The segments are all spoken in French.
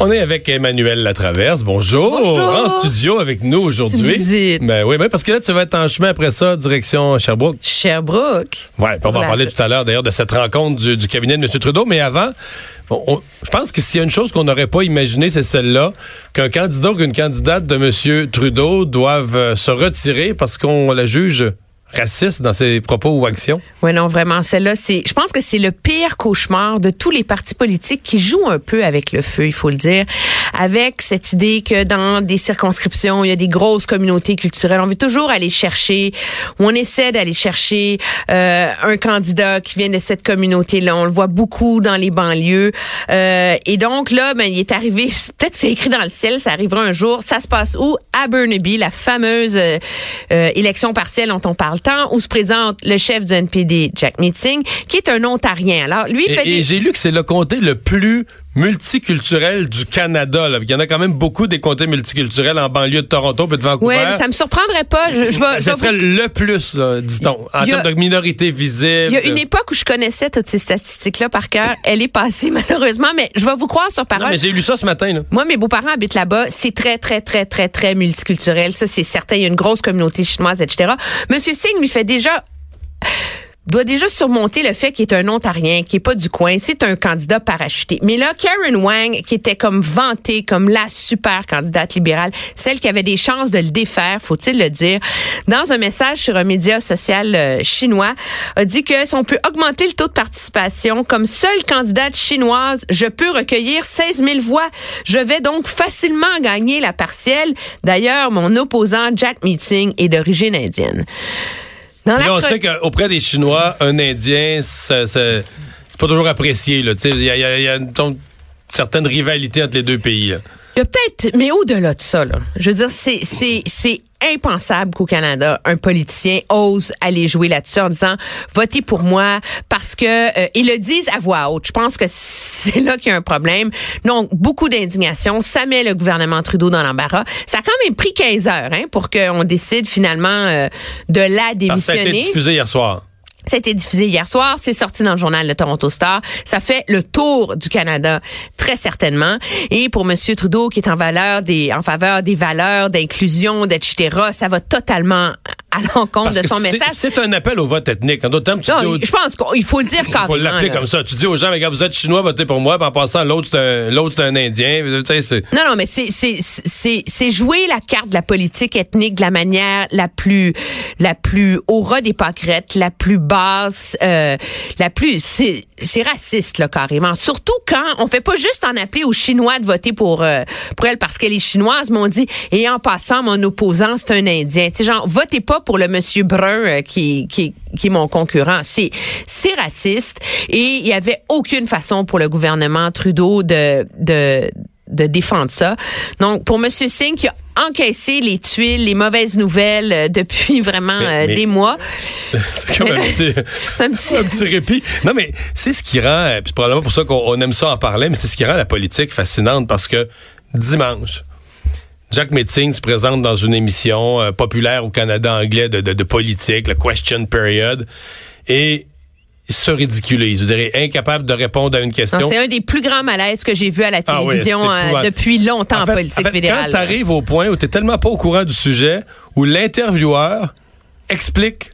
On est avec Emmanuel Latraverse. Bonjour. Bonjour. En studio avec nous aujourd'hui. Visite. Ben oui, ben parce que là, tu vas être en chemin après ça, direction Sherbrooke. Sherbrooke. Ouais, puis on va en parler tout à l'heure d'ailleurs de cette rencontre du, du cabinet de M. Trudeau. Mais avant, on- on- je pense que s'il y a une chose qu'on n'aurait pas imaginée, c'est celle-là, qu'un candidat ou qu'une candidate de M. Trudeau doivent euh, se retirer parce qu'on la juge raciste dans ses propos ou actions? Oui, non, vraiment, celle-là, c'est. Je pense que c'est le pire cauchemar de tous les partis politiques qui jouent un peu avec le feu, il faut le dire, avec cette idée que dans des circonscriptions, il y a des grosses communautés culturelles. On veut toujours aller chercher, ou on essaie d'aller chercher euh, un candidat qui vient de cette communauté-là. On le voit beaucoup dans les banlieues. Euh, et donc là, ben, il est arrivé. Peut-être c'est écrit dans le ciel, ça arrivera un jour. Ça se passe où? À Burnaby, la fameuse euh, euh, élection partielle dont on parle tant, où se présente le chef du NPD, Jack Meeting, qui est un Ontarien. Alors lui, fait Et, et des... j'ai lu que c'est le comté le plus multiculturel du Canada. Là. Il y en a quand même beaucoup des comtés multiculturels en banlieue de Toronto et de Vancouver. Mais ça me surprendrait pas. Je, je vais, je Ça vais serait le plus, dit-on, en a- termes de minorité visible. Il y a une époque où je connaissais toutes ces statistiques-là par cœur. Elle est passée malheureusement, mais je vais vous croire sur Non, parole. mais j'ai lu ça ce matin. Là. Moi, mes beaux-parents habitent là-bas. C'est très, très, très, très, très multiculturel. Ça, c'est certain. Il y a une grosse communauté chinoise, etc. Monsieur Singh lui fait déjà doit déjà surmonter le fait qu'il est un Ontarien, qui est pas du coin. C'est un candidat parachuté. Mais là, Karen Wang, qui était comme vantée comme la super candidate libérale, celle qui avait des chances de le défaire, faut-il le dire, dans un message sur un média social euh, chinois, a dit que si on peut augmenter le taux de participation, comme seule candidate chinoise, je peux recueillir 16 000 voix. Je vais donc facilement gagner la partielle. D'ailleurs, mon opposant, Jack Meeting, est d'origine indienne. Dans là, on sait qu'auprès des Chinois, un Indien, c'est pas toujours apprécié. là. Tu sais, Il y a, y a- y a une, une certaine rivalité entre les deux pays. là. Il y a peut-être, mais au-delà de ça, là, je veux dire, c'est, c'est, c'est impensable qu'au Canada, un politicien ose aller jouer là-dessus en disant votez pour moi parce que euh, ils le disent à voix haute. Je pense que c'est là qu'il y a un problème. Donc beaucoup d'indignation, ça met le gouvernement Trudeau dans l'embarras. Ça a quand même pris 15 heures hein, pour qu'on décide finalement euh, de la que ça a été démissionner. diffusé hier soir. Ça a été diffusé hier soir, c'est sorti dans le journal de Toronto Star. Ça fait le tour du Canada, très certainement. Et pour M. Trudeau, qui est en valeur des, en faveur des valeurs d'inclusion, etc., ça va totalement à l'encontre de son message. C'est un appel au vote ethnique. En d'autres termes, tu dis aux- je pense qu'il faut le dire Il carrément. faut l'appeler comme ça. Tu dis aux gens, regarde, vous êtes chinois, votez pour moi, puis en passant, l'autre, c'est un, l'autre, c'est un Indien. Non, non, mais c'est c'est c'est c'est jouer la carte de la politique ethnique de la manière la plus la plus au ras des pâquerettes, la plus basse, euh, la plus c'est c'est raciste là carrément. Surtout quand on fait pas juste en appeler aux Chinois de voter pour euh, pour elle parce qu'elle est chinoise, mais on dit et en passant mon opposant c'est un Indien. Tu genre votez pas pour le monsieur brun euh, qui qui qui est mon concurrent. C'est c'est raciste et il y avait aucune façon pour le gouvernement Trudeau de de de défendre ça. Donc, pour M. Singh, qui a encaissé les tuiles, les mauvaises nouvelles euh, depuis vraiment Mais- euh, mais- des mois. c'est comme un petit, un petit... un petit répit. Non, mais c'est ce qui rend, euh, c'est probablement pour ça qu'on on aime ça en parler, mais c'est ce qui rend la politique fascinante parce que dimanche, Jack Metzing se présente dans une émission euh, populaire au Canada anglais de, de, de politique, le Question Period, et se ridiculise. Je dirais, incapable de répondre à une question. C'est un des plus grands malaises que j'ai vu à la Ah oui, télévision euh, depuis longtemps en, fait- politique en fait, fédérale. Quand tu arrives au point où tu tellement pas au courant du sujet, où l'intervieweur explique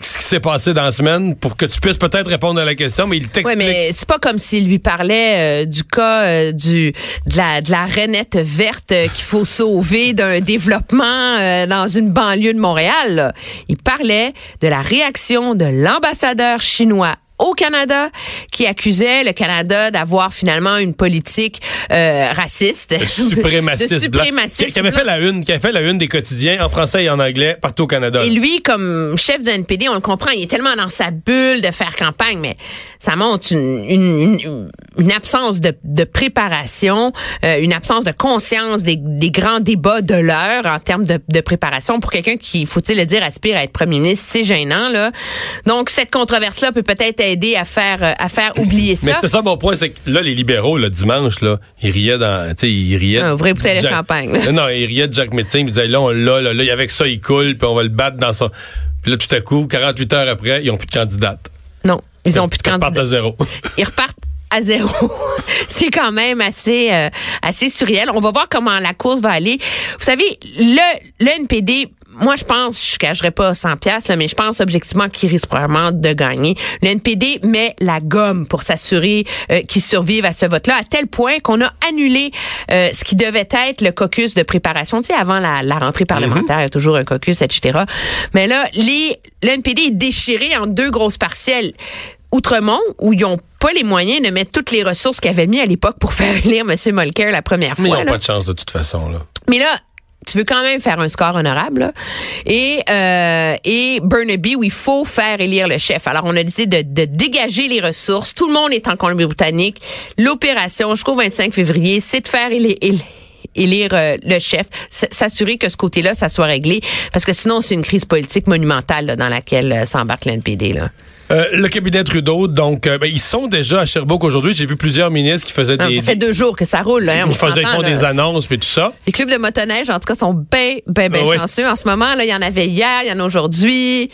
ce qui s'est passé dans la semaine pour que tu puisses peut-être répondre à la question, mais il Oui, t'explique. mais c'est pas comme s'il lui parlait euh, du cas euh, du de la de la rainette verte euh, qu'il faut sauver d'un développement dans une banlieue de Montréal. là. Il parlait de la réaction de l'ambassadeur chinois Canada qui accusait le Canada d'avoir finalement une politique euh, raciste, de suprémaciste, de blanc, suprémacisme qui, avait fait la une, qui avait fait la une des quotidiens en français et en anglais partout au Canada. Et lui, comme chef du NPD, on le comprend, il est tellement dans sa bulle de faire campagne, mais ça montre une, une, une, une absence de, de préparation, euh, une absence de conscience des, des grands débats de l'heure en termes de, de préparation pour quelqu'un qui, faut-il le dire, aspire à être premier ministre. C'est gênant, là. Donc, cette controverse-là peut peut-être aider à faire, euh, à faire oublier ça. Mais c'était ça mon point, c'est que là, les libéraux, le dimanche, là, ils riaient dans, tu sais, ils riaient. Un vrai bouteille de Jack- champagne, là. Non, non, ils riaient de Jack Metzing, ils disaient, là, on l'a, là, là, avec ça, il coule, puis on va le battre dans son... Puis là, tout à coup, 48 heures après, ils ont plus de candidate. Ils ont plus de Ils repartent candidats. à zéro. ils repartent à zéro. c'est quand même assez euh, assez surréel. On va voir comment la course va aller. Vous savez, le, le NPD, moi je pense, je cacherai pas 100 pièces mais je pense objectivement qu'il risque probablement de gagner. Le NPD met la gomme pour s'assurer euh, qu'ils survivent à ce vote-là, à tel point qu'on a annulé euh, ce qui devait être le caucus de préparation. Tu sais, avant la, la rentrée parlementaire, il y a toujours un caucus, etc. Mais là, les, le NPD est déchiré en deux grosses partielles. Outremont, où ils n'ont pas les moyens de mettre toutes les ressources qu'ils avaient mis à l'époque pour faire élire M. Molker la première Mais ils fois. n'ont pas de chance de toute façon, là. Mais là, tu veux quand même faire un score honorable. Et, euh, et Burnaby, où il faut faire élire le chef. Alors, on a décidé de, de dégager les ressources. Tout le monde est en Colombie-Britannique. L'opération jusqu'au 25 février, c'est de faire élire, élire- euh, le chef, s'assurer que ce côté-là, ça soit réglé, parce que sinon, c'est une crise politique monumentale là, dans laquelle euh, s'embarque l'NPD. Là. Euh, le cabinet Trudeau, donc, euh, ben, ils sont déjà à Sherbrooke aujourd'hui. J'ai vu plusieurs ministres qui faisaient Non, des... ça fait deux jours que ça roule. Là, hein, on ils faisaient, font des annonces, puis tout ça. Les clubs de motoneige, en tout cas, sont bien, bien, bien oui. chanceux. En ce moment, là, il y en avait hier, il y en a aujourd'hui.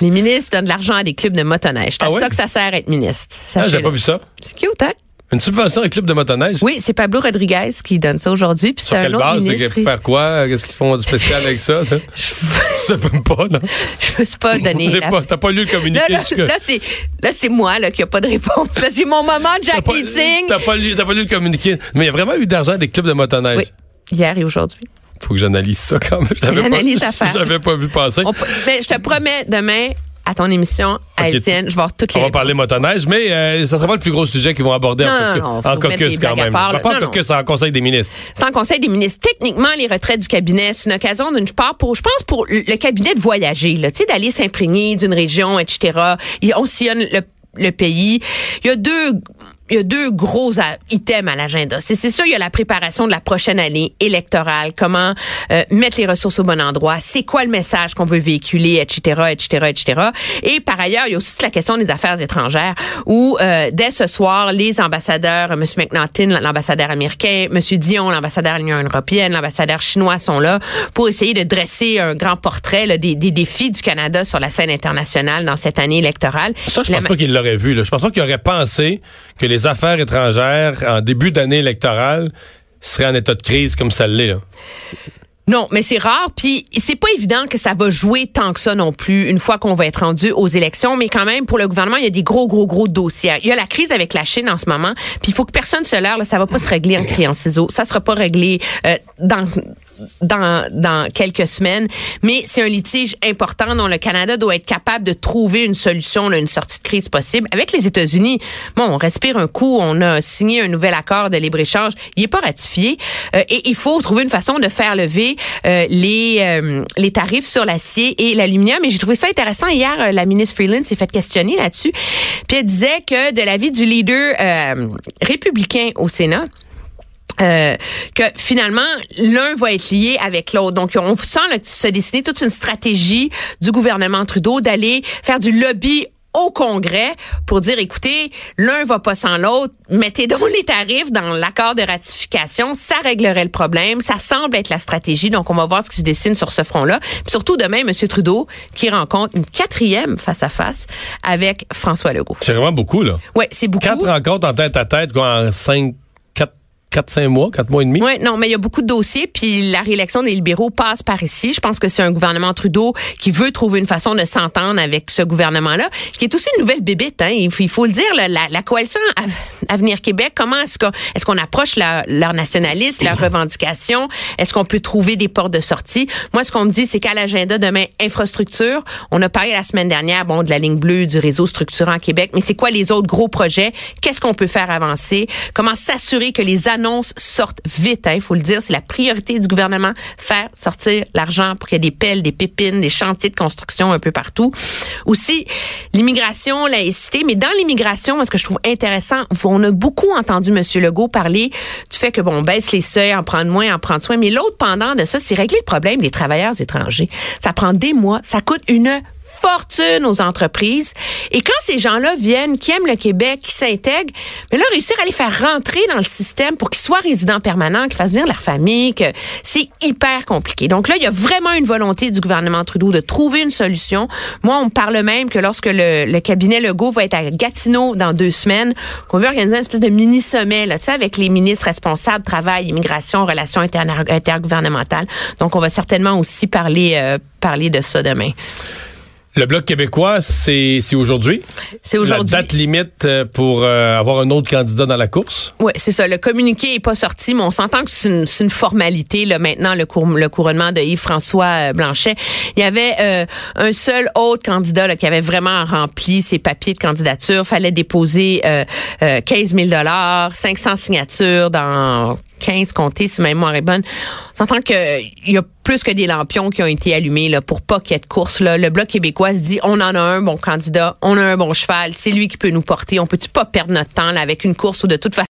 Les ministres donnent de l'argent à des clubs de motoneige. C'est Ah ouais? ça que ça sert à être ministre. Ah, j'ai pas vu ça. C'est cute, hein? Une subvention à un club de motoneige? Oui, c'est Pablo Rodriguez qui donne ça aujourd'hui. Puis Sur c'est un quelle autre base? ministre. C'est faire quoi? Qu'est-ce qu'ils font de spécial avec ça? ça? Je sais même pas, non? Je peux pas donner. J'ai la- pas- T'as pas lu le communiqué? Là, là, jusque- là, c'est, là, c'est moi là, qui a pas de réponse. J'ai mon moment de T'as Jack pas, Meeting. t'as pas lu, t'as pas lu le communiqué. Mais il y a vraiment eu d'argent des clubs de motoneige. Oui, hier et aujourd'hui. Faut que j'analyse ça quand même. Je l'avais pas- analyse à faire. J'avais pas vu passer. On peut- mais je te promets, demain, à ton émission, à Ok, LCN, je vais voir toutes les On va réponses. parler motoneige, mais euh, ça sera pas le plus gros sujet qu'ils vont aborder Non, en, non, en caucus quand même. part, pas en caucus, en conseil des ministres. sans conseil des ministres. Techniquement, les retraites du cabinet, c'est une occasion d'une part pour, je pense, pour le cabinet de voyager, là, tu sais, d'aller s'imprégner d'une région, etc. Et on sillonne le, le pays. Il y a deux, il y a deux gros items à l'agenda. C'est sûr, il y a la préparation de la prochaine année électorale, comment euh, mettre les ressources au bon endroit, c'est quoi le message qu'on veut véhiculer, etc., etc., etc. Et par ailleurs, il y a aussi toute la question des affaires étrangères, où euh, dès ce soir, les ambassadeurs, M. McNaughton, l'ambassadeur américain, M. Dion, l'ambassadeur de l'Union européenne, l'ambassadeur chinois sont là pour essayer de dresser un grand portrait là, des, des défis du Canada sur la scène internationale dans cette année électorale. Ça, je La- pense pas qu'il l'aurait vu. Là. Je pense pas qu'il aurait pensé que les affaires étrangères, en début d'année électorale, seraient en état de crise comme ça l'est. Non, mais c'est rare. Puis c'est pas évident que ça va jouer tant que ça non plus une fois qu'on va être rendu aux élections. Mais quand même, pour le gouvernement, il y a des gros, gros, gros dossiers. Il y a la crise avec la Chine en ce moment. Puis il faut que personne se leurre. Ça va pas se régler en criant ciseaux. Ça sera pas réglé euh, dans dans dans quelques semaines. Mais c'est un litige important dont le Canada doit être capable de trouver une solution, là, une sortie de crise possible. Avec les États-Unis, bon, on respire un coup. On a signé un nouvel accord de libre échange. Il est pas ratifié Euh, et il faut trouver une façon de faire lever euh, les euh, les tarifs sur l'acier et l'aluminium. Et j'ai trouvé ça intéressant hier. euh, la ministre Freeland s'est fait questionner là-dessus. Puis elle disait que de l'avis du leader euh, républicain au Sénat. Euh, que finalement l'un va être lié avec l'autre. Donc on sent là, se dessiner toute une stratégie du gouvernement Trudeau d'aller faire du lobby au Congrès pour dire écoutez, l'un va pas sans l'autre, mettez donc les tarifs dans l'accord de ratification, ça réglerait le problème, ça semble être la stratégie. Donc on va voir ce qui se dessine sur ce front-là. Surtout demain M. Trudeau qui rencontre une quatrième face à face avec François Legault. C'est vraiment beaucoup, là. Ouais, c'est beaucoup. Quatre rencontres en tête à tête, quoi, en cinq, quatre, quatre, cinq mois, quatre mois et demi. Oui, non, mais il y a beaucoup de dossiers, puis la réélection des libéraux passe par ici. Je pense que c'est un gouvernement Trudeau qui veut trouver une façon de s'entendre avec ce gouvernement-là, qui est aussi une nouvelle bébite. Hein. Il, faut, le dire, la, coalition av- Avenir Québec, comment est-ce qu'on qu'on approche leur, leur nationalisme, leurs revendications? Est-ce qu'on peut trouver des portes de sortie? Moi, ce qu'on me dit, c'est qu'à l'agenda demain, infrastructure, on a parlé la semaine dernière, bon, de la ligne bleue, du réseau structurant Québec, mais c'est quoi les autres gros projets? Qu'est-ce qu'on peut faire avancer? Comment s'assurer que les annonces sortent vite? Il hein? faut le dire, c'est la priorité du gouvernement, faire sortir l'argent pour qu'il y ait des pelles, des pépines, des chantiers de construction un peu partout. Aussi, l'immigration, laïcité, mais dans l'immigration, ce que je trouve intéressant, on a beaucoup entendu M. Legault parler du fait que, bon, on baisse les seuils, en prendre moins, en prendre soin, mais l'autre pendant de ça, c'est régler le problème des travailleurs étrangers. Ça prend des mois, ça coûte une fortune aux entreprises. Et quand ces gens-là viennent, qui aiment le Québec, qui s'intègrent, mais là, réussir à les faire rentrer dans le système pour qu'ils soient résidents permanents, qu'ils fassent venir leur famille, que c'est hyper compliqué. Donc là, il y a vraiment une volonté du gouvernement Trudeau de trouver une solution. Moi, on me parle même que lorsque le, le cabinet Legault va être à Gatineau dans deux semaines, qu'on veut organiser une espèce de mini-sommet, là, tu sais, avec les ministres responsables, travail, immigration, relations intergouvernementales. Donc, on va certainement aussi parler, euh, parler de ça demain. Le Bloc québécois, c'est aujourd'hui? C'est aujourd'hui. La date limite euh, pour euh, avoir un autre candidat dans la course? Oui, c'est ça. Le communiqué est pas sorti, mais on s'entend que c'est une, une, formalité, là, maintenant, le, le couronnement de Yves-François euh, Blanchet. Il y avait un seul autre candidat là, qui avait vraiment rempli ses papiers de candidature. fallait déposer 15 000 500 signatures dans 15 comtés, si ma mémoire est bonne. On s'entend qu'il y a plus que des lampions qui ont été allumés là, pour pas qu'il y ait de course. Là. Le Bloc québécois se dit, on en a un bon candidat, on a un bon cheval, c'est lui qui peut nous porter. On peut-tu pas perdre notre temps là, avec une course où de toute façon,